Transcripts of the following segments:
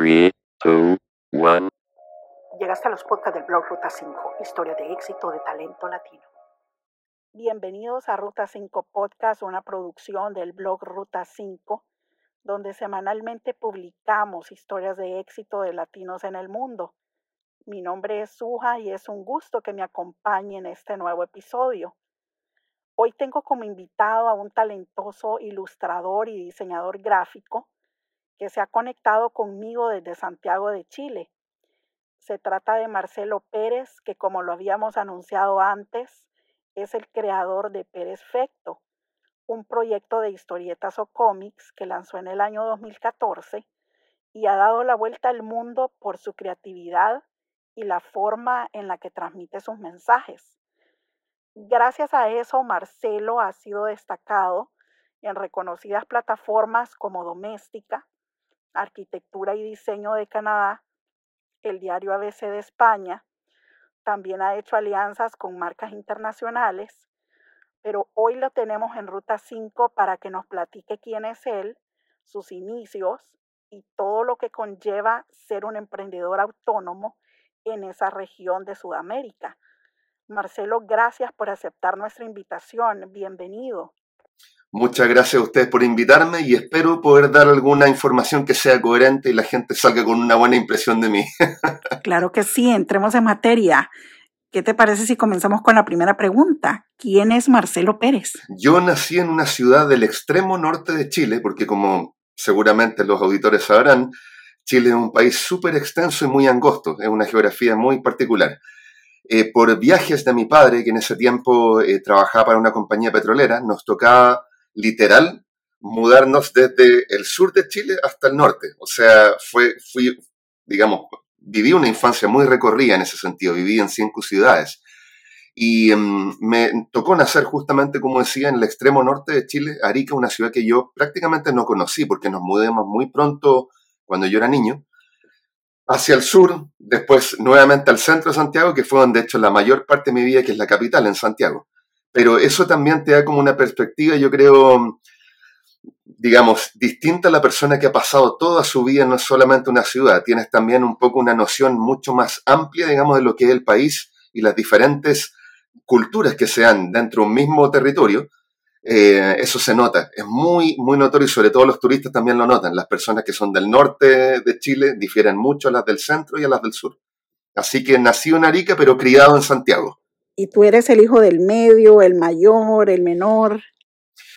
3, 2, 1. Llegaste a los podcasts del blog Ruta 5, historia de éxito de talento latino. Bienvenidos a Ruta 5 Podcast, una producción del blog Ruta 5, donde semanalmente publicamos historias de éxito de latinos en el mundo. Mi nombre es Suja y es un gusto que me acompañe en este nuevo episodio. Hoy tengo como invitado a un talentoso ilustrador y diseñador gráfico que se ha conectado conmigo desde Santiago de Chile. Se trata de Marcelo Pérez, que como lo habíamos anunciado antes, es el creador de Pérez Fecto, un proyecto de historietas o cómics que lanzó en el año 2014 y ha dado la vuelta al mundo por su creatividad y la forma en la que transmite sus mensajes. Gracias a eso, Marcelo ha sido destacado en reconocidas plataformas como Doméstica, Arquitectura y Diseño de Canadá, el diario ABC de España, también ha hecho alianzas con marcas internacionales, pero hoy lo tenemos en Ruta 5 para que nos platique quién es él, sus inicios y todo lo que conlleva ser un emprendedor autónomo en esa región de Sudamérica. Marcelo, gracias por aceptar nuestra invitación. Bienvenido. Muchas gracias a ustedes por invitarme y espero poder dar alguna información que sea coherente y la gente salga con una buena impresión de mí. claro que sí, entremos en materia. ¿Qué te parece si comenzamos con la primera pregunta? ¿Quién es Marcelo Pérez? Yo nací en una ciudad del extremo norte de Chile, porque como seguramente los auditores sabrán, Chile es un país súper extenso y muy angosto, es una geografía muy particular. Eh, por viajes de mi padre, que en ese tiempo eh, trabajaba para una compañía petrolera, nos tocaba literal mudarnos desde el sur de Chile hasta el norte. O sea, fue, fui, digamos, viví una infancia muy recorrida en ese sentido, viví en cinco ciudades. Y em, me tocó nacer justamente, como decía, en el extremo norte de Chile, Arica, una ciudad que yo prácticamente no conocí porque nos mudamos muy pronto cuando yo era niño, hacia el sur, después nuevamente al centro de Santiago, que fue donde he hecho la mayor parte de mi vida, que es la capital, en Santiago pero eso también te da como una perspectiva, yo creo, digamos, distinta a la persona que ha pasado toda su vida no solamente una ciudad, tienes también un poco una noción mucho más amplia, digamos, de lo que es el país y las diferentes culturas que se dan dentro de un mismo territorio. Eh, eso se nota, es muy, muy notorio y sobre todo los turistas también lo notan. Las personas que son del norte de Chile difieren mucho a las del centro y a las del sur. Así que nací en Arica, pero criado en Santiago. ¿Y tú eres el hijo del medio, el mayor, el menor?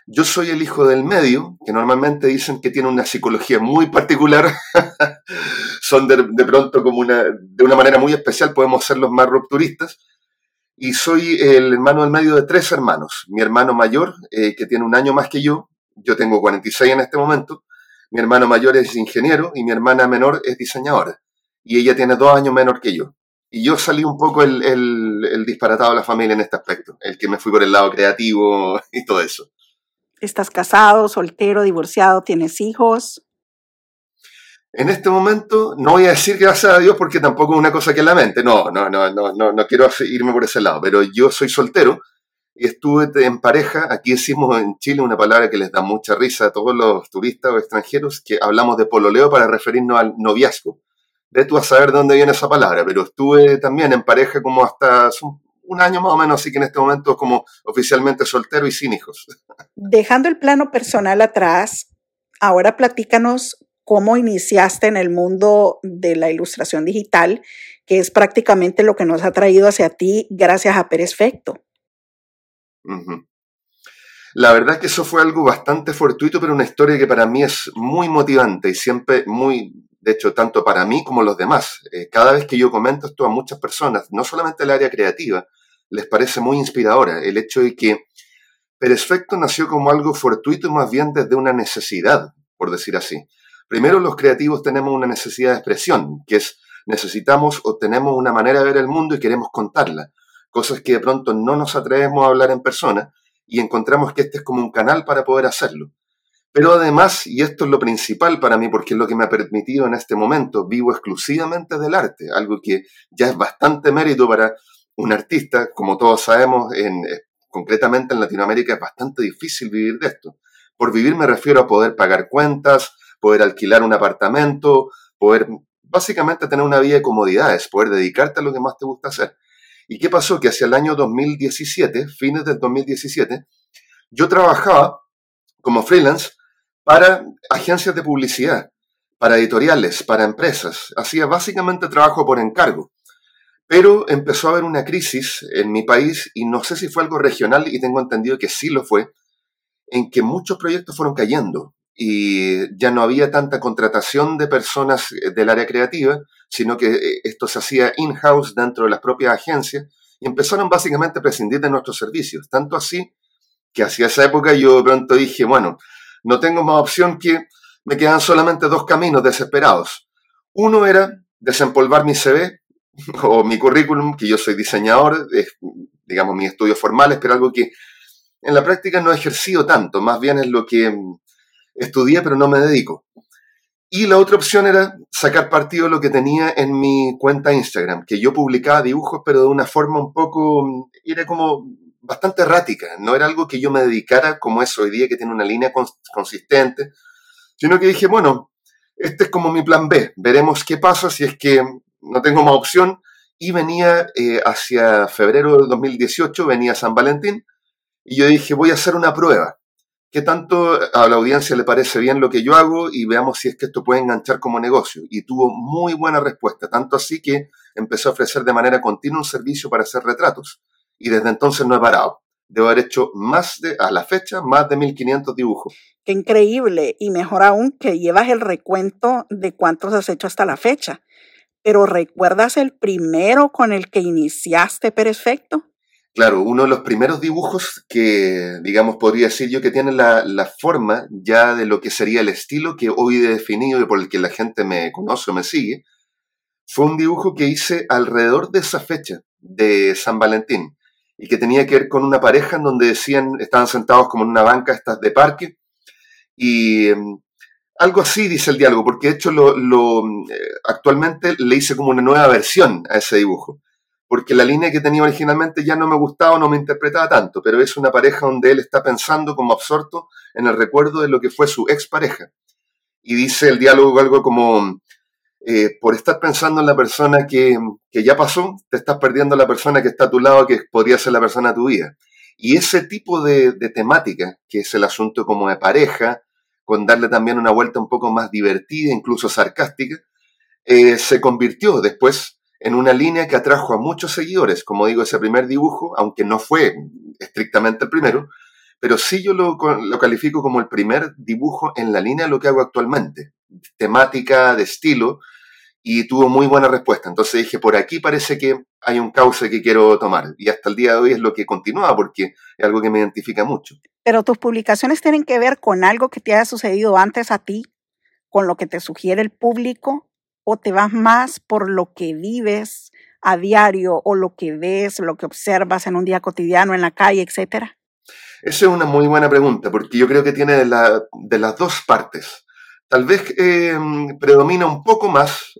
Yo soy el hijo del medio, que normalmente dicen que tiene una psicología muy particular. Son de, pronto como una, de una manera muy especial, podemos ser los más rupturistas. Y soy el hermano del medio de tres hermanos. Mi hermano mayor, eh, que tiene un año más que yo, yo tengo 46 en este momento. Mi hermano mayor es ingeniero y mi hermana menor es diseñadora. Y ella tiene dos años menor que yo. Y yo salí un poco el, el, disparatado de la familia en este aspecto, el que me fui por el lado creativo y todo eso. ¿Estás casado, soltero, divorciado? ¿Tienes hijos? En este momento no voy a decir gracias a Dios porque tampoco es una cosa que lamente, no, no, no, no, no, no quiero irme por ese lado, pero yo soy soltero y estuve en pareja, aquí decimos en Chile una palabra que les da mucha risa a todos los turistas o extranjeros, que hablamos de pololeo para referirnos al noviazgo de tú a saber de dónde viene esa palabra, pero estuve también en pareja como hasta un año más o menos, así que en este momento como oficialmente soltero y sin hijos. Dejando el plano personal atrás, ahora platícanos cómo iniciaste en el mundo de la ilustración digital, que es prácticamente lo que nos ha traído hacia ti gracias a Pérez Fecto. La verdad que eso fue algo bastante fortuito, pero una historia que para mí es muy motivante y siempre muy, de hecho, tanto para mí como los demás. Eh, cada vez que yo comento esto a muchas personas, no solamente el área creativa, les parece muy inspiradora el hecho de que Perfecto nació como algo fortuito más bien desde una necesidad, por decir así. Primero, los creativos tenemos una necesidad de expresión, que es necesitamos o tenemos una manera de ver el mundo y queremos contarla. Cosas que de pronto no nos atrevemos a hablar en persona y encontramos que este es como un canal para poder hacerlo. Pero además, y esto es lo principal para mí porque es lo que me ha permitido en este momento, vivo exclusivamente del arte, algo que ya es bastante mérito para un artista, como todos sabemos, en, eh, concretamente en Latinoamérica es bastante difícil vivir de esto. Por vivir me refiero a poder pagar cuentas, poder alquilar un apartamento, poder básicamente tener una vida de comodidades, poder dedicarte a lo que más te gusta hacer. ¿Y qué pasó? Que hacia el año 2017, fines del 2017, yo trabajaba como freelance para agencias de publicidad, para editoriales, para empresas. Hacía básicamente trabajo por encargo. Pero empezó a haber una crisis en mi país y no sé si fue algo regional y tengo entendido que sí lo fue, en que muchos proyectos fueron cayendo y ya no había tanta contratación de personas eh, del área creativa, sino que eh, esto se hacía in-house dentro de las propias agencias y empezaron básicamente a prescindir de nuestros servicios. Tanto así que hacia esa época yo de pronto dije, bueno, no tengo más opción que me quedan solamente dos caminos desesperados. Uno era desempolvar mi CV o mi currículum, que yo soy diseñador, digamos mis estudios formales, pero algo que en la práctica no he ejercido tanto, más bien es lo que mm, estudié pero no me dedico. Y la otra opción era sacar partido de lo que tenía en mi cuenta Instagram, que yo publicaba dibujos pero de una forma un poco, era como bastante errática, no era algo que yo me dedicara como es hoy día, que tiene una línea consistente, sino que dije, bueno, este es como mi plan B, veremos qué pasa si es que no tengo más opción, y venía eh, hacia febrero del 2018, venía San Valentín, y yo dije, voy a hacer una prueba. ¿Qué tanto a la audiencia le parece bien lo que yo hago? Y veamos si es que esto puede enganchar como negocio. Y tuvo muy buena respuesta, tanto así que empezó a ofrecer de manera continua un servicio para hacer retratos. Y desde entonces no he parado. Debo haber hecho más de, a la fecha, más de 1500 dibujos. Qué increíble. Y mejor aún que llevas el recuento de cuántos has hecho hasta la fecha. Pero ¿recuerdas el primero con el que iniciaste Perfecto? Claro, uno de los primeros dibujos que, digamos, podría decir yo que tiene la, forma ya de lo que sería el estilo que hoy he definido y por el que la gente me conoce o me sigue, fue un dibujo que hice alrededor de esa fecha de San Valentín y que tenía que ver con una pareja en donde decían, estaban sentados como en una banca estas de parque y em, algo así dice el diálogo, porque de hecho lo, eh, actualmente le hice como una nueva versión a ese dibujo porque la línea que tenía originalmente ya no me gustaba no me interpretaba tanto, pero es una pareja donde él está pensando como absorto en el recuerdo de lo que fue su expareja. Y dice el diálogo algo como, eh, por estar pensando en la persona que, ya pasó, te estás perdiendo la persona que está a tu lado, que podría ser la persona de tu vida. Y ese tipo de, temática, que es el asunto como de pareja, con darle también una vuelta un poco más divertida, incluso sarcástica, eh, se convirtió después en una línea que atrajo a muchos seguidores, como digo, ese primer dibujo, aunque no fue estrictamente el primero, pero sí yo lo, lo, califico como el primer dibujo en la línea de lo que hago actualmente, temática, de estilo, y tuvo muy buena respuesta. Entonces dije, por aquí parece que hay un cauce que quiero tomar, y hasta el día de hoy es lo que continúa, porque es algo que me identifica mucho. Pero tus publicaciones tienen que ver con algo que te haya sucedido antes a ti, con lo que te sugiere el público, o te vas más por lo que vives a diario o lo que ves, lo que observas en un día cotidiano en la calle, etcétera? Esa es una muy buena pregunta, porque yo creo que tiene de, las dos partes. Tal vez eh, predomina un poco más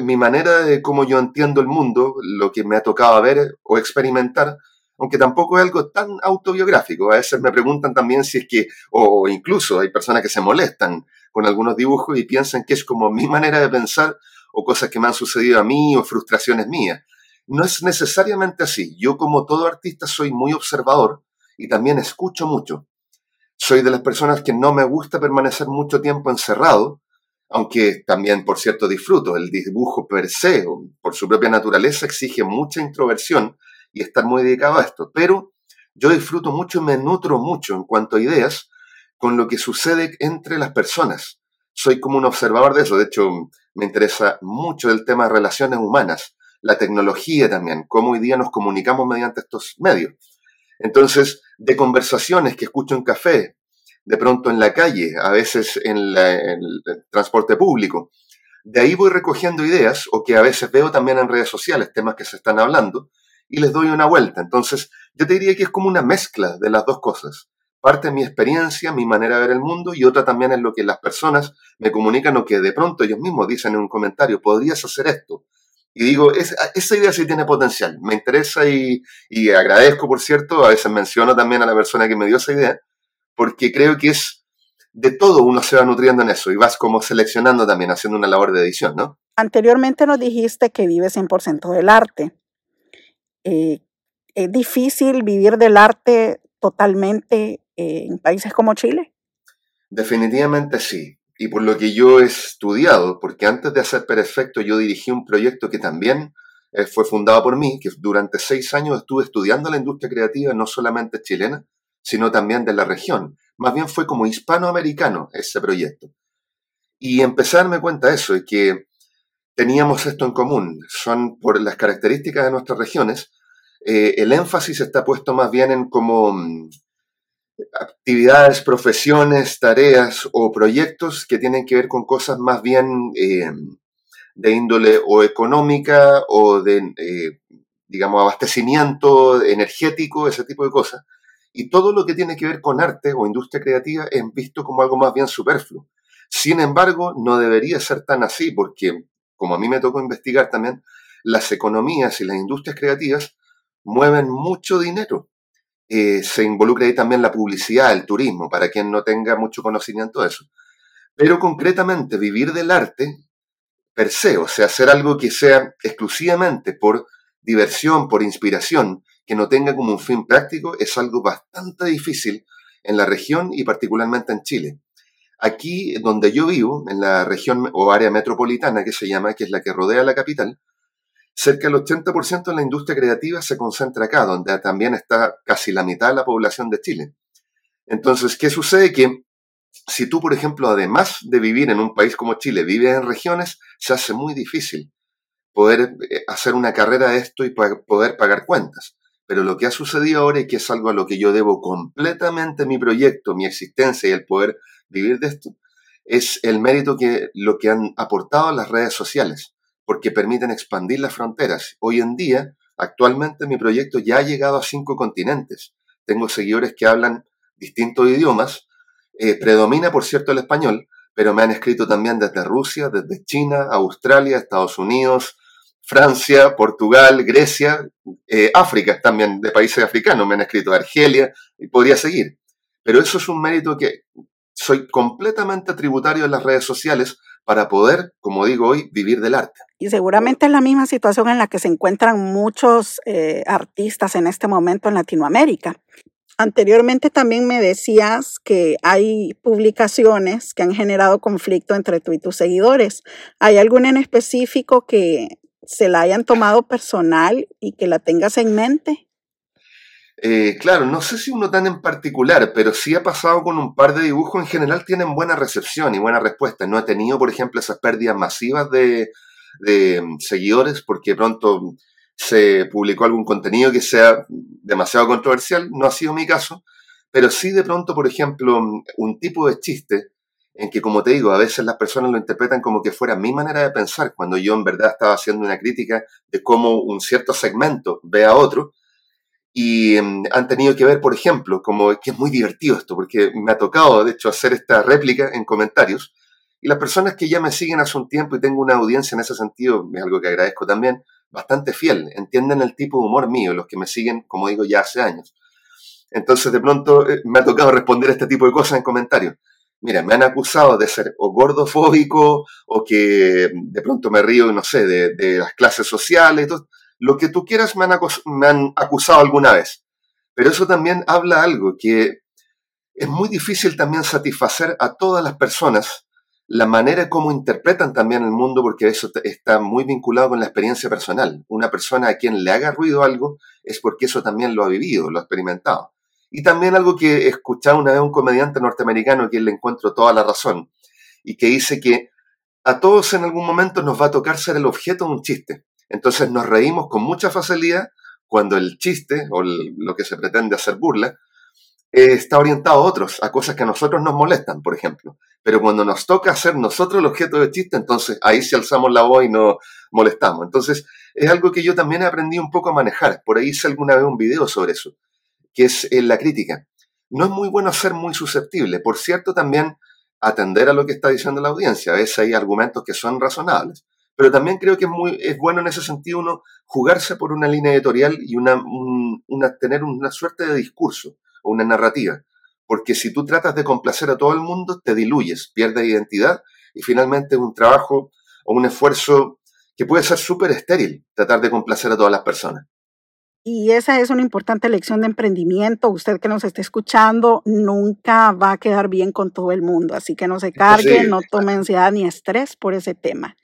mi manera de cómo yo entiendo el mundo, lo que me ha tocado ver o experimentar, aunque tampoco es algo tan autobiográfico. A veces me preguntan también si es que, o incluso hay personas que se molestan con algunos dibujos y piensan que es como mi manera de pensar o cosas que me han sucedido a mí o frustraciones mías. No es necesariamente así. Yo como todo artista soy muy observador y también escucho mucho. Soy de las personas que no me gusta permanecer mucho tiempo encerrado, aunque también, por cierto, disfruto. El dibujo per se, por su propia naturaleza, exige mucha introversión y estar muy dedicado a esto. Pero yo disfruto mucho y me nutro mucho en cuanto a ideas con lo que sucede entre las personas. Soy como un observador de eso, de hecho me interesa mucho el tema de relaciones humanas, la tecnología también, cómo hoy día nos comunicamos mediante estos medios. Entonces, de conversaciones que escucho en café, de pronto en la calle, a veces en, el transporte público, de ahí voy recogiendo ideas o que a veces veo también en redes sociales, temas que se están hablando, y les doy una vuelta. Entonces, yo te diría que es como una mezcla de las dos cosas parte de mi experiencia, mi manera de ver el mundo y otra también es lo que las personas me comunican o que de pronto ellos mismos dicen en un comentario, podrías hacer esto. Y digo, esa idea sí tiene potencial, me interesa y, agradezco, por cierto, a veces menciono también a la persona que me dio esa idea, porque creo que es de todo uno se va nutriendo en eso y vas como seleccionando también, haciendo una labor de edición, ¿no? Anteriormente nos dijiste que vives 100% del arte. Eh, ¿Es difícil vivir del arte totalmente en países como Chile? Definitivamente sí. Y por lo que yo he estudiado, porque antes de hacer Perfecto yo dirigí un proyecto que también eh, fue fundado por mí, que durante seis años estuve estudiando la industria creativa, no solamente chilena, sino también de la región. Más bien fue como hispanoamericano ese proyecto. Y empecé a darme cuenta de eso, de que teníamos esto en común. Son por las características de nuestras regiones, eh, el énfasis está puesto más bien en como mm, actividades, profesiones, tareas o proyectos que tienen que ver con cosas más bien eh, de índole o económica o de, eh, digamos, abastecimiento energético, ese tipo de cosas. Y todo lo que tiene que ver con arte o industria creativa es visto como algo más bien superfluo. Sin embargo, no debería ser tan así porque, como a mí me tocó investigar también, las economías y las industrias creativas mueven mucho dinero. Eh, se involucra ahí también la publicidad, el turismo, para quien no tenga mucho conocimiento de eso. Pero concretamente, vivir del arte per se, o sea, hacer algo que sea exclusivamente por diversión, por inspiración, que no tenga como un fin práctico, es algo bastante difícil en la región y particularmente en Chile. Aquí donde yo vivo, en la región o área metropolitana que se llama, que es la que rodea la capital, cerca del 80% de la industria creativa se concentra acá, donde también está casi la mitad de la población de Chile. Entonces, ¿qué sucede? Que si tú, por ejemplo, además de vivir en un país como Chile, vives en regiones, se hace muy difícil poder eh, hacer una carrera de esto y poder pagar cuentas. Pero lo que ha sucedido ahora y que es algo a lo que yo debo completamente mi proyecto, mi existencia y el poder vivir de esto, es el mérito que lo que han aportado las redes sociales, porque permiten expandir las fronteras. Hoy en día, actualmente mi proyecto ya ha llegado a cinco continentes. Tengo seguidores que hablan distintos idiomas eh, predomina, por cierto, el español, pero me han escrito también desde Rusia, desde China, Australia, Estados Unidos, Francia, Portugal, Grecia, eh, África también, de países africanos, me han escrito Argelia, y podría seguir. Pero eso es un mérito que soy completamente tributario en las redes sociales para poder, como digo hoy, vivir del arte. Y seguramente es la misma situación en la que se encuentran muchos eh, artistas en este momento en Latinoamérica. Anteriormente también me decías que hay publicaciones que han generado conflicto entre tú y tus seguidores. ¿Hay alguna en específico que se la hayan tomado personal y que la tengas en mente? Eh, claro, no sé si uno tan en particular, pero sí ha pasado con un par de dibujos. En general tienen buena recepción y buena respuesta. No he tenido, por ejemplo, esas pérdidas masivas de, de mm, seguidores porque pronto se publicó algún contenido que sea demasiado controversial, no ha sido mi caso, pero sí de pronto, por ejemplo, un tipo de chiste en que, como te digo, a veces las personas lo interpretan como que fuera mi manera de pensar, cuando yo en verdad estaba haciendo una crítica de cómo un cierto segmento ve a otro, y em, han tenido que ver, por ejemplo, como que es muy divertido esto, porque me ha tocado, de hecho, hacer esta réplica en comentarios, y las personas que ya me siguen hace un tiempo y tengo una audiencia en ese sentido, es algo que agradezco también, bastante fiel, entienden el tipo de humor mío, los que me siguen, como digo, ya hace años. Entonces, de pronto eh, me ha tocado responder este tipo de cosas en comentarios. Mira, me han acusado de ser o gordofóbico o que de pronto me río, no sé, de, las clases sociales. Todo. Lo que tú quieras me han, acusado alguna vez. Pero eso también habla algo, que es muy difícil también satisfacer a todas las personas la manera como interpretan también el mundo, porque eso está muy vinculado con la experiencia personal. Una persona a quien le haga ruido algo es porque eso también lo ha vivido, lo ha experimentado. Y también algo que escuchaba una vez un comediante norteamericano, a quien le encuentro toda la razón, y que dice que a todos en algún momento nos va a tocar ser el objeto de un chiste. Entonces nos reímos con mucha facilidad cuando el chiste o lo que se pretende hacer burla eh, está orientado a otros, a cosas que a nosotros nos molestan, por ejemplo. Pero cuando nos toca ser nosotros el objeto de chiste, entonces ahí sí alzamos la voz y nos molestamos. Entonces es algo que yo también he aprendido un poco a manejar. Por ahí hice alguna vez un video sobre eso, que es en la crítica. No es muy bueno ser muy susceptible. Por cierto, también atender a lo que está diciendo la audiencia. A veces hay argumentos que son razonables. Pero también creo que es, muy, es bueno en ese sentido uno jugarse por una línea editorial y una, una tener una suerte de discurso o una narrativa. porque si tú tratas de complacer a todo el mundo, te diluyes, pierdes identidad y finalmente es un trabajo o un esfuerzo que puede ser súper estéril, tratar de complacer a todas las personas. Y esa es una importante lección de emprendimiento. Usted que nos esté escuchando nunca va a quedar bien con todo el mundo, así que no se cargue, no tome ansiedad ni estrés por ese tema.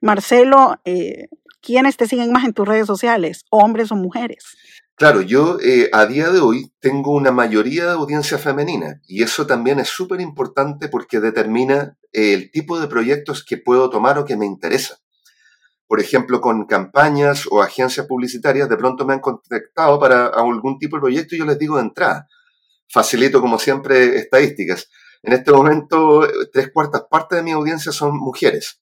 Marcelo, eh, ¿quiénes te siguen más en tus redes sociales, hombres o mujeres? Claro, yo eh, a día de hoy tengo una mayoría de audiencia femenina y eso también es súper importante porque determina eh, el tipo de proyectos que puedo tomar o que me interesa. Por ejemplo, con campañas o agencias publicitarias, de pronto me han contactado para algún tipo de proyecto y yo les digo de entrada. Facilito, como siempre, estadísticas. En este momento, tres cuartas partes de mi audiencia son mujeres.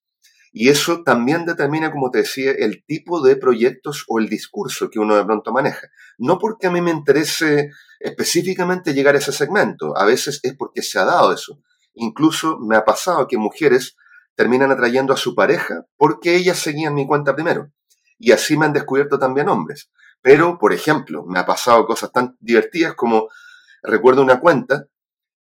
Y eso también determina, como te decía, el tipo de proyectos o el discurso que uno de pronto maneja. No porque a mí me interese específicamente llegar a ese segmento, a veces es porque se ha dado eso. Incluso me ha pasado que mujeres terminan atrayendo a su pareja porque ellas seguían mi cuenta primero. Y así me han descubierto también hombres. Pero, por ejemplo, me ha pasado cosas tan divertidas como, recuerdo una cuenta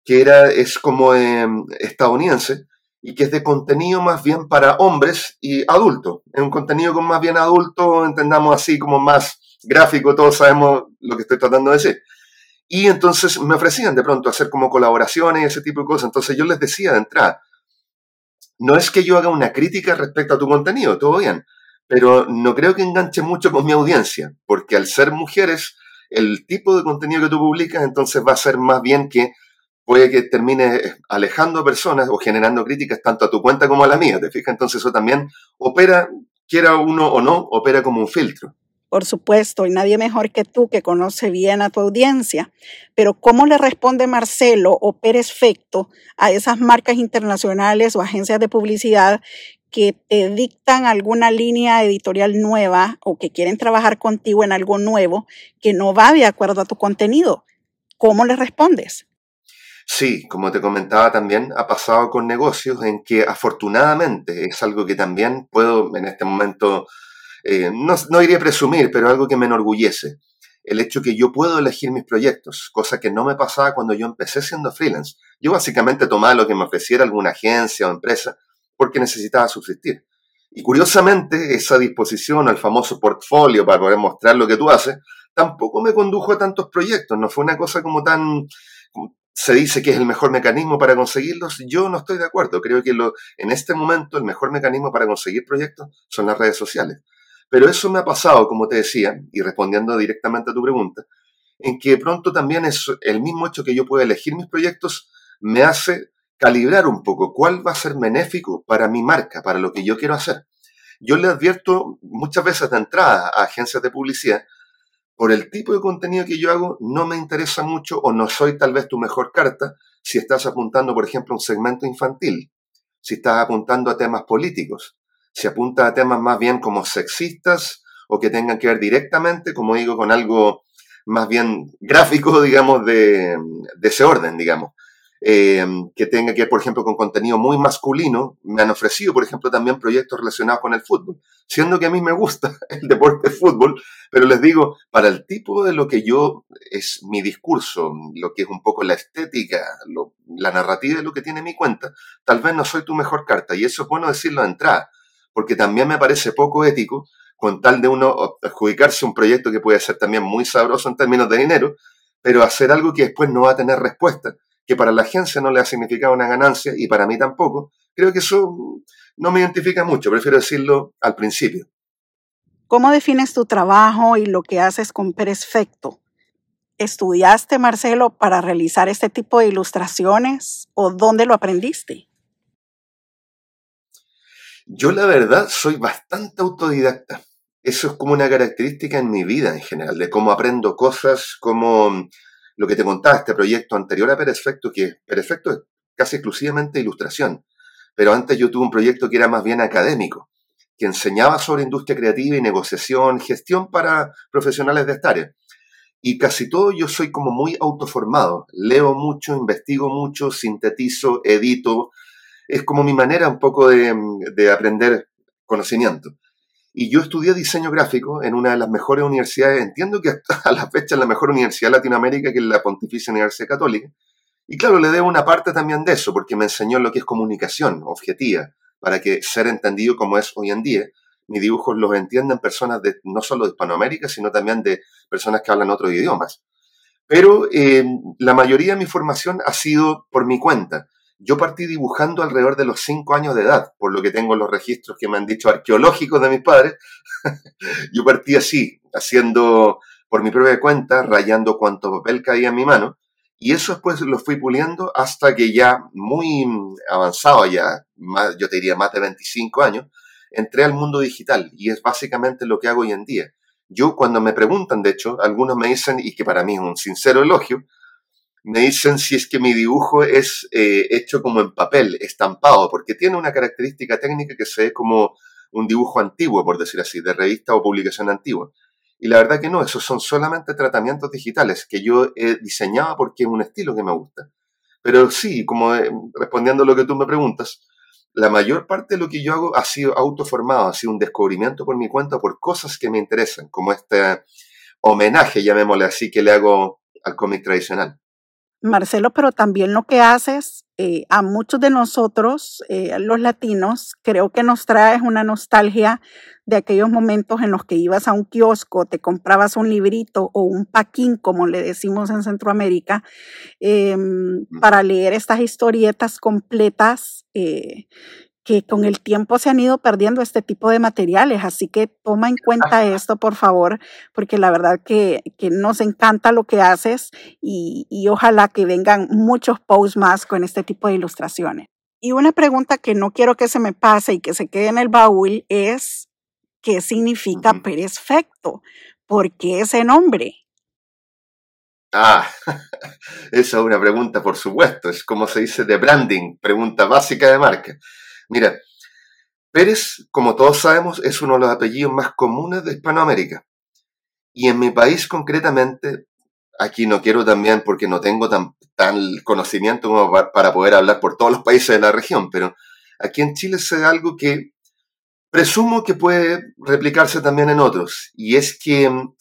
que era, es como em, estadounidense, y que es de contenido más bien para hombres y adultos. Es un contenido con más bien adulto, entendamos así como más gráfico, todos sabemos lo que estoy tratando de decir. Y entonces me ofrecían de pronto hacer como colaboraciones y ese tipo de cosas. Entonces yo les decía de entrada, no es que yo haga una crítica respecto a tu contenido, todo bien, pero no creo que enganche mucho con mi audiencia, porque al ser mujeres, el tipo de contenido que tú publicas entonces va a ser más bien que puede que termine alejando a personas o generando críticas tanto a tu cuenta como a la mía, ¿te fijas? Entonces eso también opera, quiera uno o no, opera como un filtro. Por supuesto, y nadie mejor que tú que conoce bien a tu audiencia. Pero ¿cómo le responde Marcelo o Pérez Fecto a esas marcas internacionales o agencias de publicidad que te dictan alguna línea editorial nueva o que quieren trabajar contigo en algo nuevo que no va de acuerdo a tu contenido? ¿Cómo le respondes? Sí, como te comentaba también, ha pasado con negocios en que afortunadamente es algo que también puedo en este momento, eh, no, no diría presumir, pero algo que me enorgullece. El hecho que yo puedo elegir mis proyectos, cosa que no me pasaba cuando yo empecé siendo freelance. Yo básicamente tomaba lo que me ofreciera alguna agencia o empresa porque necesitaba subsistir. Y curiosamente, esa disposición al famoso portfolio para poder mostrar lo que tú haces, tampoco me condujo a tantos proyectos. No fue una cosa como tan, se dice que es el mejor mecanismo para conseguirlos, yo no estoy de acuerdo. Creo que en este momento el mejor mecanismo para conseguir proyectos son las redes sociales. Pero eso me ha pasado, como te decía, y respondiendo directamente a tu pregunta, en que pronto también es el mismo hecho que yo pueda elegir mis proyectos me hace calibrar un poco cuál va a ser benéfico para mi marca, para lo que yo quiero hacer. Yo le advierto muchas veces de entrada a agencias de publicidad por el tipo de contenido que yo hago, no me interesa mucho o no soy tal vez tu mejor carta si estás apuntando, por ejemplo, a un segmento infantil, si estás apuntando a temas políticos, si apuntas a temas más bien como sexistas o que tengan que ver directamente, como digo, con algo más bien gráfico, digamos, de, de ese orden, digamos. Eh, que tenga que ver, por ejemplo, con contenido muy masculino. Me han ofrecido, por ejemplo, también proyectos relacionados con el fútbol, siendo que a mí me gusta el deporte de fútbol, pero les digo, para el tipo de lo que yo es mi discurso, lo que es un poco la estética, la narrativa de lo que tiene mi cuenta, tal vez no soy tu mejor carta. Y eso es bueno decirlo de entrada, porque también me parece poco ético con tal de uno adjudicarse un proyecto que puede ser también muy sabroso en términos de dinero, pero hacer algo que después no va a tener respuesta que para la agencia no le ha significado una ganancia y para mí tampoco, creo que eso no me identifica mucho, prefiero decirlo al principio. ¿Cómo defines tu trabajo y lo que haces con Perfecto? ¿Estudiaste, Marcelo, para realizar este tipo de ilustraciones o dónde lo aprendiste? Yo la verdad soy bastante autodidacta. Eso es como una característica en mi vida en general, de cómo aprendo cosas, cómo lo que te contaba, este proyecto anterior a Perfecto, que Perfecto es casi exclusivamente ilustración, pero antes yo tuve un proyecto que era más bien académico, que enseñaba sobre industria creativa y negociación, gestión para profesionales de esta área. Y casi todo yo soy como muy autoformado, leo mucho, investigo mucho, sintetizo, edito, es como mi manera un poco de, de aprender conocimiento. Y yo estudié diseño gráfico en una de las mejores universidades, entiendo que a la fecha es la mejor universidad de Latinoamérica, que es la Pontificia Universidad Católica. Y claro, le debo una parte también de eso, porque me enseñó lo que es comunicación objetiva, para que ser entendido como es hoy en día, mis dibujos los entienden personas de no solo de Hispanoamérica, sino también de personas que hablan otros idiomas. Pero eh, la mayoría de mi formación ha sido por mi cuenta. Yo partí dibujando alrededor de los cinco años de edad, por lo que tengo los registros que me han dicho arqueológicos de mis padres. Yo partí así, haciendo por mi propia cuenta, rayando cuanto papel caía en mi mano. Y eso después lo fui puliendo hasta que ya muy avanzado, ya más, yo te diría más de 25 años, entré al mundo digital y es básicamente lo que hago hoy en día. Yo cuando me preguntan, de hecho, algunos me dicen, y que para mí es un sincero elogio, me dicen si es que mi dibujo es eh, hecho como en papel, estampado, porque tiene una característica técnica que se ve como un dibujo antiguo, por decir así, de revista o publicación antigua. Y la verdad que no, esos son solamente tratamientos digitales que yo he diseñado porque es un estilo que me gusta. Pero sí, como eh, respondiendo a lo que tú me preguntas, la mayor parte de lo que yo hago ha sido autoformado, ha sido un descubrimiento por mi cuenta por cosas que me interesan, como este homenaje, llamémosle así, que le hago al cómic tradicional. Marcelo, pero también lo que haces eh, a muchos de nosotros, eh, los latinos, creo que nos trae una nostalgia de aquellos momentos en los que ibas a un kiosco, te comprabas un librito o un paquín, como le decimos en Centroamérica, em, para leer estas historietas completas eh, que con el tiempo se han ido perdiendo este tipo de materiales. Así que toma en cuenta esto, por favor, porque la verdad que, nos encanta lo que haces y, y, ojalá que vengan muchos posts más con este tipo de ilustraciones. Y una pregunta que no quiero que se me pase y que se quede en el baúl es, ¿qué significa perfecto? ¿Por qué ese nombre? Ah, esa es una pregunta, por supuesto. Es como se dice de branding, pregunta básica de marca. Mira, Pérez, como todos sabemos, es uno de los apellidos más comunes de Hispanoamérica. Y en mi país concretamente, aquí no quiero también porque no tengo tan, tan conocimiento como para poder hablar por todos los países de la región, pero aquí en Chile se da algo que presumo que puede replicarse también en otros, y es que mm,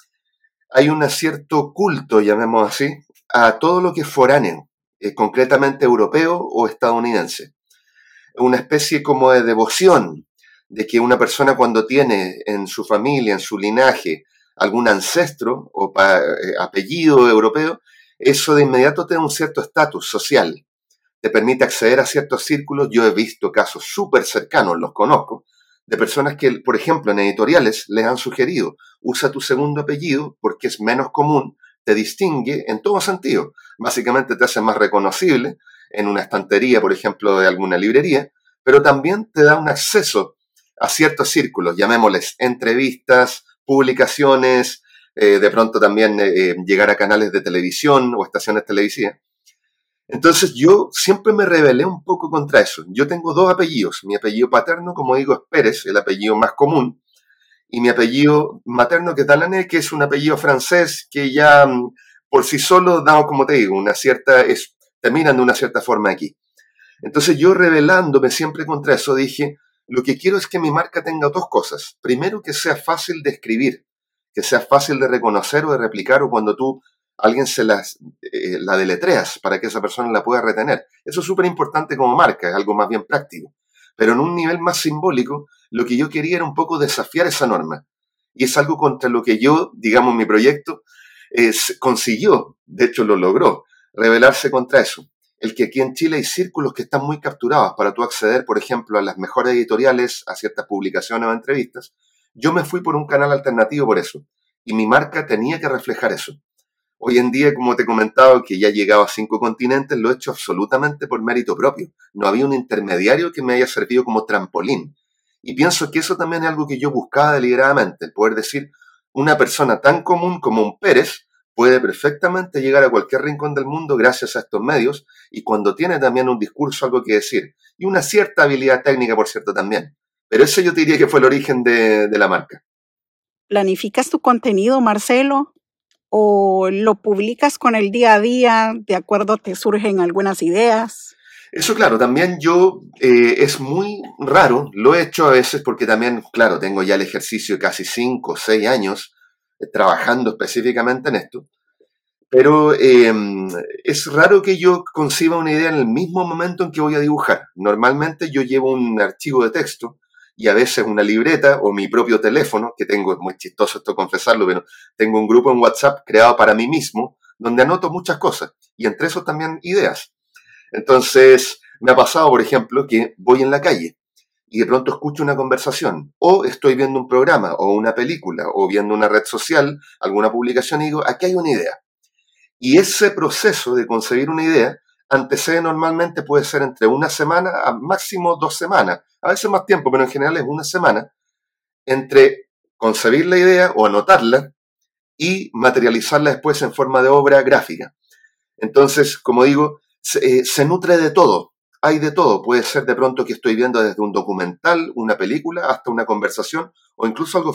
hay un cierto culto, llamemos así, a todo lo que es foráneo, eh, concretamente europeo o estadounidense una especie como de devoción de que una persona cuando tiene en su familia, en su linaje, algún ancestro o eh, apellido europeo, eso de inmediato te da un cierto estatus social, te permite acceder a ciertos círculos. Yo he visto casos súper cercanos, los conozco, de personas que, por ejemplo, en editoriales les han sugerido, usa tu segundo apellido porque es menos común, te distingue en todo sentido. Básicamente te hace más reconocible en una estantería, por ejemplo, de alguna librería, pero también te da un acceso a ciertos círculos, llamémosles entrevistas, publicaciones, eh, de pronto también eh, eh, llegar a canales de televisión o estaciones televisivas. Entonces yo siempre me rebelé un poco contra eso. Yo tengo dos apellidos. Mi apellido paterno, como digo, es Pérez, el apellido más común, y mi apellido materno, que es Dalané, que es un apellido francés que ya mm, por sí solo da, como te digo, una cierta, terminan de una cierta forma aquí. Entonces yo revelándome siempre contra eso dije, lo que quiero es que mi marca tenga dos cosas. Primero, que sea fácil de escribir, que sea fácil de reconocer o de replicar o cuando tú alguien se las, eh, la deletreas para que esa persona la pueda retener. Eso es súper importante como marca, es algo más bien práctico. Pero en un nivel más simbólico, lo que yo quería era un poco desafiar esa norma. Y es algo contra lo que yo, digamos, mi proyecto eh, consiguió, de hecho lo logró, rebelarse contra eso. El que aquí en Chile hay círculos que están muy capturados para tú acceder, por ejemplo, a las mejores editoriales, a ciertas publicaciones o entrevistas. Yo me fui por un canal alternativo por eso. Y mi marca tenía que reflejar eso. Hoy en día, como te he comentado, que ya he llegado a cinco continentes, lo he hecho absolutamente por mérito propio. No había un intermediario que me haya servido como trampolín. Y pienso que eso también es algo que yo buscaba deliberadamente, el poder decir, una persona tan común como un Pérez puede perfectamente llegar a cualquier rincón del mundo gracias a estos medios y cuando tiene también un discurso, algo que decir y una cierta habilidad técnica, por cierto, también. Pero eso yo te diría que fue el origen de, de la marca. ¿Planificas tu contenido, Marcelo? ¿O lo publicas con el día a día? ¿De acuerdo te surgen algunas ideas? Eso, claro, también yo eh, es muy raro, lo he hecho a veces porque también, claro, tengo ya el ejercicio de casi cinco o seis años trabajando específicamente en esto, Pero em, es raro que yo conciba una idea en el mismo momento en que voy a dibujar. Normalmente yo llevo un archivo de texto y a veces una libreta o mi propio teléfono, que tengo, es muy chistoso esto confesarlo, pero tengo un grupo en WhatsApp creado para mí mismo, donde anoto muchas cosas y entre eso también ideas. Entonces, me ha pasado, por ejemplo, que voy en la calle y de pronto escucho una conversación o estoy viendo un programa o una película o viendo una red social, alguna publicación y digo, aquí hay una idea. Y ese proceso de concebir una idea antecede normalmente puede ser entre una semana a máximo dos semanas, a veces más tiempo, pero en general es una semana, entre concebir la idea o anotarla y materializarla después en forma de obra gráfica. Entonces, como digo, se, eh, nutre de todo, hay de todo. Puede ser de pronto que estoy viendo desde un documental, una película, hasta una conversación o incluso algo